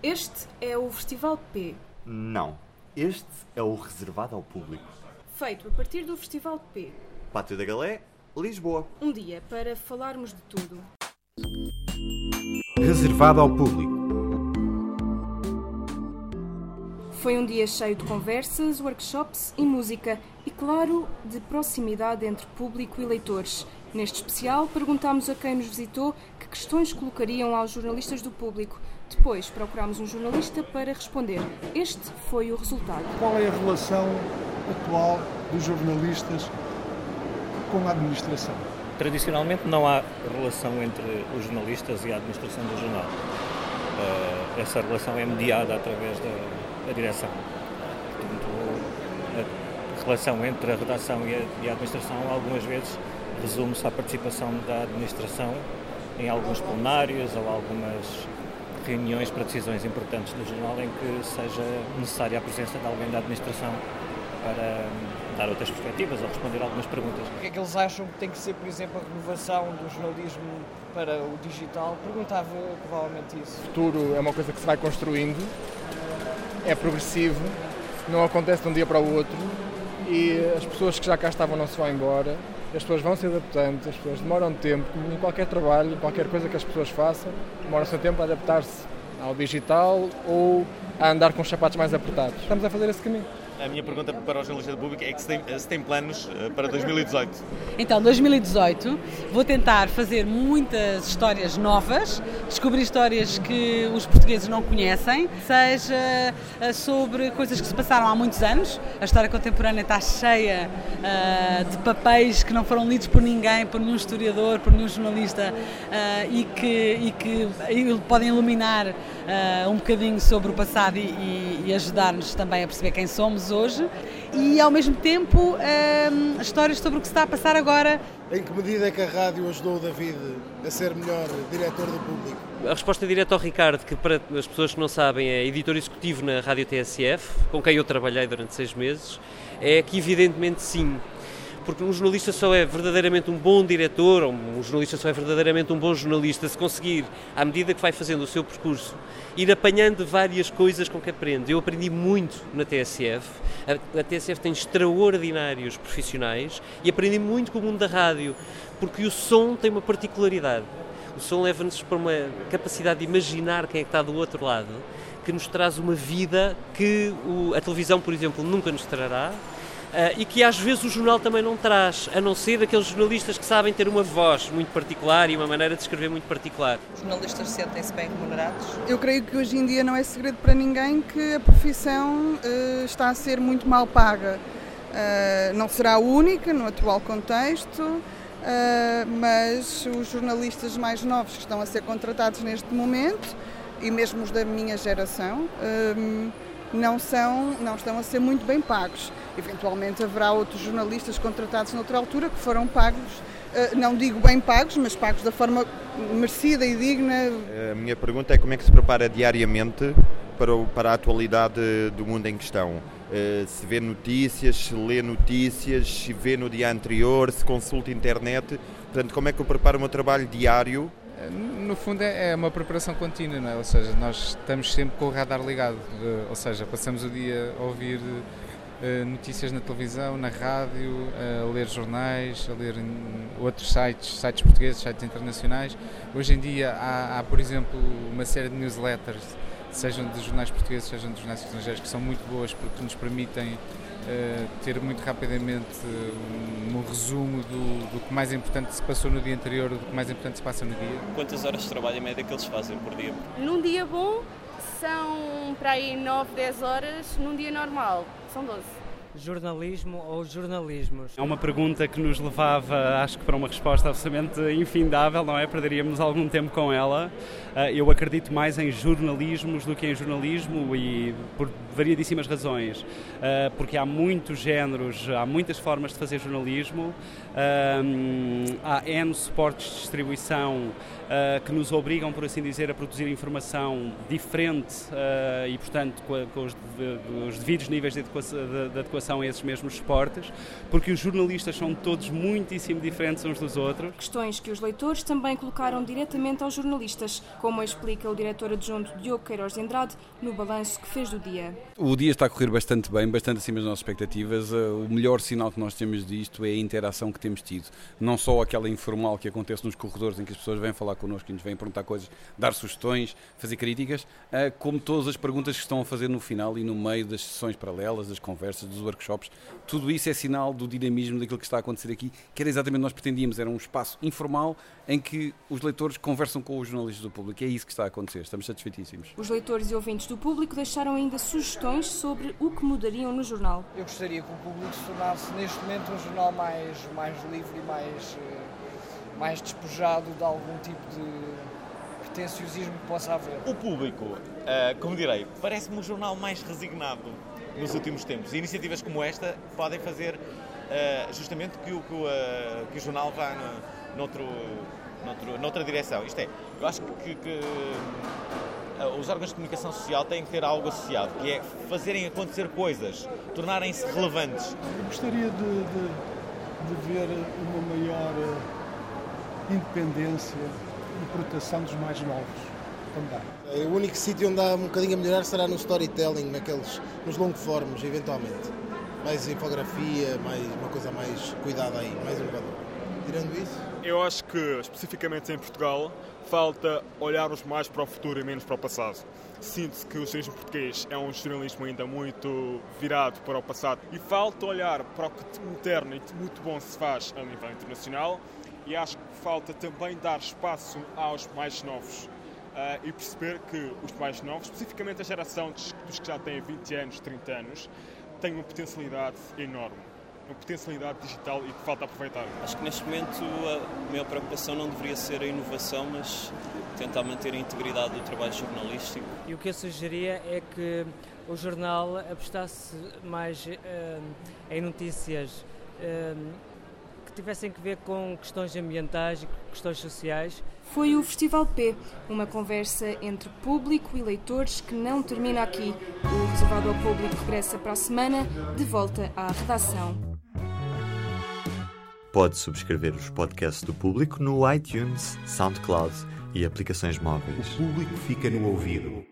Este é o Festival P. Não. Este é o reservado ao público. Feito a partir do Festival P. Pátio da Galé, Lisboa. Um dia para falarmos de tudo. Reservado ao público. Foi um dia cheio de conversas, workshops e música e, claro, de proximidade entre público e leitores. Neste especial, perguntámos a quem nos visitou que questões colocariam aos jornalistas do público. Depois procurámos um jornalista para responder. Este foi o resultado. Qual é a relação atual dos jornalistas com a administração? Tradicionalmente não há relação entre os jornalistas e a administração do jornal. Uh, essa relação é mediada através da, direção. Portanto, a relação entre a redação e a administração algumas vezes resume-se à participação da administração em alguns plenários ou algumas reuniões para decisões importantes no jornal em que seja necessária a presença de alguém da administração para hum, dar outras perspectivas ou responder algumas perguntas. O que é que eles acham que tem que ser, por exemplo, a renovação do jornalismo para o digital? Perguntava provavelmente isso. O futuro é uma coisa que se vai construindo, é progressivo, não acontece de um dia para o outro e as pessoas que já cá estavam não se vão embora as pessoas vão se adaptando, as pessoas demoram tempo, em qualquer trabalho, qualquer coisa que as pessoas façam, demoram seu tempo a adaptar-se ao digital ou a andar com os sapatos mais apertados. Estamos a fazer esse caminho. A minha pergunta para o jornalista do público é que se tem, se tem planos eh, para 2018. Então, 2018 vou tentar fazer muitas histórias novas, descobrir histórias que os portugueses não conhecem, seja eh, sobre coisas que se passaram há muitos anos. A história contemporânea está cheia uh, de papéis que não foram lidos por ninguém, por nenhum historiador, por nenhum jornalista uh, e que, e que podem iluminar uh, um bocadinho sobre o passado e, e, e ajudar-nos também a perceber quem somos hoje e ao mesmo tempo um, histórias sobre o que se está a passar agora. Em que medida é que a rádio ajudou o David a ser melhor diretor do público? A resposta é direta ao Ricardo, que para as pessoas que não sabem é editor executivo na Rádio TSF, com quem eu trabalhei durante seis meses, é que evidentemente sim porque um jornalista só é verdadeiramente um bom diretor, ou um jornalista só é verdadeiramente um bom jornalista se conseguir, à medida que vai fazendo o seu percurso, ir apanhando várias coisas com que aprende. Eu aprendi muito na TSF, a, a TSF tem extraordinários profissionais e aprendi muito com o mundo da rádio, porque o som tem uma particularidade. O som leva-nos para uma capacidade de imaginar quem é que está do outro lado, que nos traz uma vida que o, a televisão, por exemplo, nunca nos trará e que às vezes o jornal também não traz, a não ser daqueles jornalistas que sabem ter uma voz muito particular e uma maneira de escrever muito particular. Os jornalistas sentem-se bem remunerados? Eu creio que hoje em dia não é segredo para ninguém que a profissão uh, está a ser muito mal paga. Uh, não será a única no atual contexto, mas os jornalistas mais novos que estão a ser contratados neste momento, e mesmo os da minha geração, não, são, não estão a ser muito bem pagos. Eventualmente haverá outros jornalistas contratados noutra altura que foram pagos, eh, não digo bem pagos, mas pagos da forma merecida e digna. A minha pergunta é como é que se prepara diariamente para, o, para a atualidade do mundo em questão? Eh, se vê notícias, se lê notícias, se vê no dia anterior, se consulta internet. Portanto, como é que eu preparo o meu trabalho diário no fundo é, é uma preparação contínua, não é? ou seja, nós estamos sempre com o radar ligado, eh, ou seja, passamos o dia a ouvir eh, notícias na televisão, na rádio, a ler jornais, a ler outros sites, sites portugueses, sites internacionais. Hoje em dia há, há por exemplo, uma série de newsletters, sejam de jornais portugueses, sejam de jornais estrangeiros, que são muito boas porque nos permitem Uh, ter muito rapidamente um, um resumo do, do, que mais importante se passou no dia anterior, do que mais importante se passa no dia. Quantas horas de trabalho em média que eles fazem por dia? Num dia bom são para aí 9, 10 horas, num dia normal são 12 jornalismo ou jornalismos? É uma pergunta que nos levava, acho que para uma resposta absolutamente infindável, não é? Perderíamos algum tempo com ela. Ah, eu acredito mais em jornalismos do que em jornalismo e por variedíssimas razões. Ah, porque há muitos géneros, há muitas formas de fazer jornalismo, há N suportes de distribuição que nos obrigam, por assim dizer, a produzir informação diferente e, portanto, com os devidos níveis de adequação relação a esses mesmos esportes, porque os jornalistas são todos muitíssimo diferentes uns dos outros. Questões que os leitores também colocaram diretamente aos jornalistas, como explica o diretor adjunto Diogo Queiroz de Andrade no balanço que fez do dia. O dia está a correr bastante bem, bastante acima das nossas expectativas. Eh, o melhor sinal que nós temos disto é a interação que temos tido. Não só aquela informal que acontece nos corredores em que as pessoas vêm falar connosco e nos vêm perguntar coisas, dar sugestões, fazer críticas, eh, como todas as perguntas que estão a fazer no final e no meio das sessões paralelas, das conversas, dos workshops. Tudo isso é sinal do dinamismo daquilo que está a acontecer aqui, que era exatamente o que nós pretendíamos. Era um espaço informal em que os leitores conversam com os jornalistas do público. É isso que está a acontecer. Estamos satisfeitíssimos. Os leitores e ouvintes do público deixaram ainda sugestões sobre o que mudariam no jornal. Eu gostaria que o público se tornasse neste momento um jornal mais, mais livre e mais, eh, mais despojado de algum tipo de pretenciosismo que possa haver. O público, eh, como direi, parece-me um jornal mais resignado nos últimos tempos. E iniciativas como esta podem fazer eh, justamente que o, que o, que o jornal vá no, noutro, noutro, noutra direção. Isto é, eu acho que, que os órgãos de comunicação social têm que ter algo associado, que é fazerem acontecer coisas, tornarem-se relevantes. Eu gostaria de, de, de ver uma maior eh, independência e proteção dos mais novos também. O único sítio onde há um bocadinho a melhorar será no storytelling, naqueles, nos longoformes, eventualmente. Mais infografia, mais, uma coisa mais cuidada aí, mais inovadora. Isso, eu acho que, especificamente em Portugal, falta olharmos mais para o futuro e menos para o passado. Sinto-se que o jornalismo português é um jornalismo ainda muito virado para o passado e falta olhar para o que moderno e muito bom se faz a nível internacional e acho que falta também dar espaço aos mais novos uh, e perceber que os mais novos, especificamente a geração dos, dos que já têm 20 anos, 30 anos, têm uma potencialidade enorme uma potencialidade digital e que falta aproveitar. Acho que neste momento a maior preocupação não deveria ser a inovação, mas tentar manter a integridade do trabalho jornalístico. E o que eu sugeria é que o jornal apostasse mais uh, em notícias uh, que tivessem que ver com questões ambientais e questões sociais. Foi o Festival P, uma conversa entre público e leitores que não termina aqui. O reservado ao público regressa para a semana, de volta à redação. Pode subscrever os podcasts do público no iTunes, SoundCloud e aplicações móveis. O público fica no ouvido.